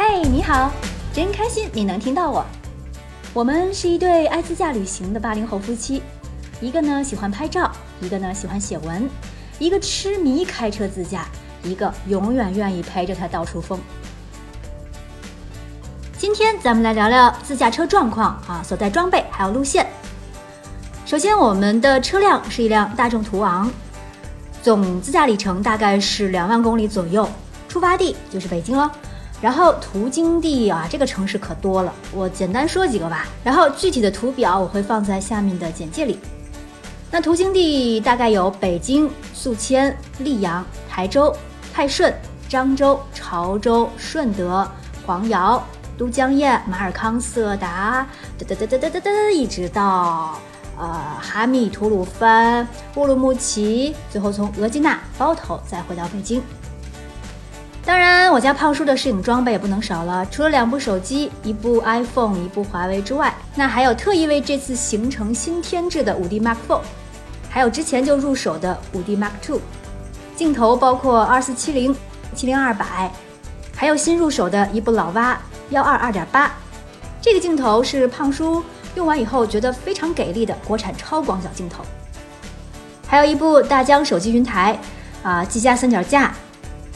嘿，你好，真开心你能听到我。我们是一对爱自驾旅行的八零后夫妻，一个呢喜欢拍照，一个呢喜欢写文，一个痴迷开车自驾，一个永远愿意陪着他到处疯。今天咱们来聊聊自驾车状况啊，所带装备还有路线。首先，我们的车辆是一辆大众途昂，总自驾里程大概是两万公里左右，出发地就是北京了。然后途经地啊，这个城市可多了，我简单说几个吧。然后具体的图表我会放在下面的简介里。那途经地大概有北京、宿迁、溧阳、台州、泰顺、漳州、潮州、顺德、黄姚。都江堰、马尔康、色达，哒哒哒哒哒哒哒，一直到呃哈密、吐鲁番、乌鲁木齐，最后从额济纳、包头再回到北京。当然，我家胖叔的摄影装备也不能少了，除了两部手机，一部 iPhone，一部华为之外，那还有特意为这次行程新添置的五 D Mark IV，还有之前就入手的五 D Mark II。镜头包括二四七零、七零二百，还有新入手的一部老蛙。幺二二点八，这个镜头是胖叔用完以后觉得非常给力的国产超广角镜头。还有一部大疆手机云台，啊，机加三脚架，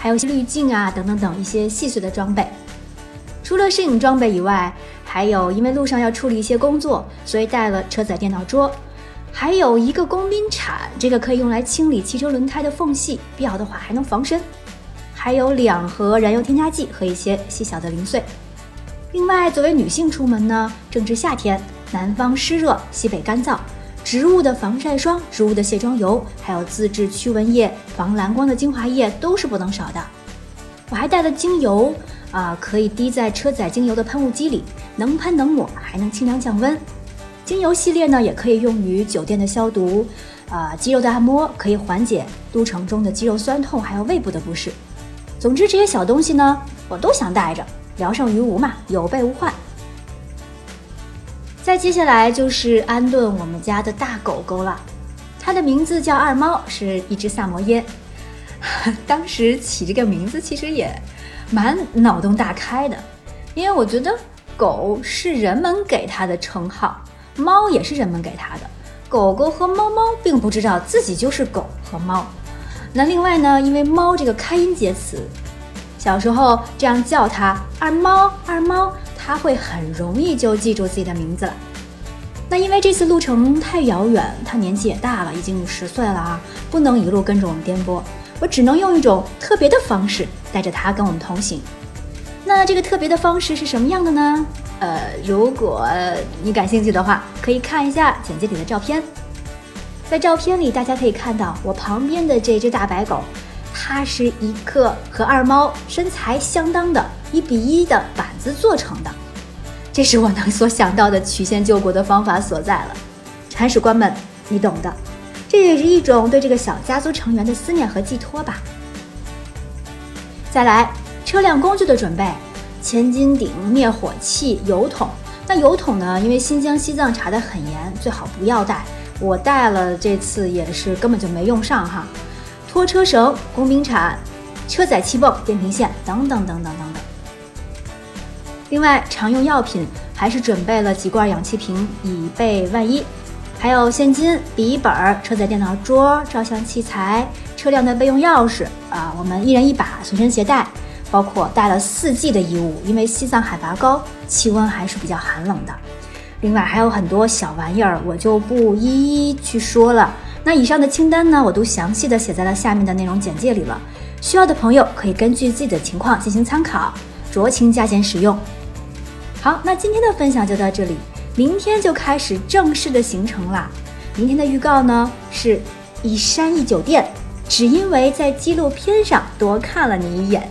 还有一些滤镜啊等等等一些细碎的装备。除了摄影装备以外，还有因为路上要处理一些工作，所以带了车载电脑桌，还有一个工兵铲，这个可以用来清理汽车轮胎的缝隙，必要的话还能防身。还有两盒燃油添加剂和一些细小的零碎。另外，作为女性出门呢，正值夏天，南方湿热，西北干燥，植物的防晒霜、植物的卸妆油，还有自制驱蚊液、防蓝光的精华液都是不能少的。我还带了精油，啊，可以滴在车载精油的喷雾机里，能喷能抹，还能清凉降温。精油系列呢，也可以用于酒店的消毒，啊，肌肉的按摩，可以缓解路程中的肌肉酸痛，还有胃部的不适。总之，这些小东西呢，我都想带着。聊胜于无嘛，有备无患。再接下来就是安顿我们家的大狗狗了，它的名字叫二猫，是一只萨摩耶。当时起这个名字其实也蛮脑洞大开的，因为我觉得狗是人们给它的称号，猫也是人们给它的。狗狗和猫猫并不知道自己就是狗和猫。那另外呢，因为猫这个开音节词。小时候这样叫它二猫二猫，它会很容易就记住自己的名字了。那因为这次路程太遥远，它年纪也大了，已经十岁了啊，不能一路跟着我们颠簸，我只能用一种特别的方式带着它跟我们同行。那这个特别的方式是什么样的呢？呃，如果你感兴趣的话，可以看一下简介里的照片。在照片里，大家可以看到我旁边的这只大白狗。它是一个和二猫身材相当的一比一的板子做成的，这是我能所想到的曲线救国的方法所在了。铲屎官们，你懂的，这也是一种对这个小家族成员的思念和寄托吧。再来，车辆工具的准备：千斤顶、灭火器、油桶。那油桶呢？因为新疆、西藏查得很严，最好不要带。我带了，这次也是根本就没用上哈。拖车绳、工兵铲、车载气泵、电瓶线等等等等等等。另外，常用药品还是准备了几罐氧气瓶，以备万一。还有现金、笔记本、车载电脑桌、照相器材、车辆的备用钥匙啊，我们一人一把随身携带。包括带了四季的衣物，因为西藏海拔高，气温还是比较寒冷的。另外还有很多小玩意儿，我就不一一去说了。那以上的清单呢，我都详细的写在了下面的内容简介里了，需要的朋友可以根据自己的情况进行参考，酌情加减使用。好，那今天的分享就到这里，明天就开始正式的行程啦。明天的预告呢是一山一酒店，只因为在纪录片上多看了你一眼。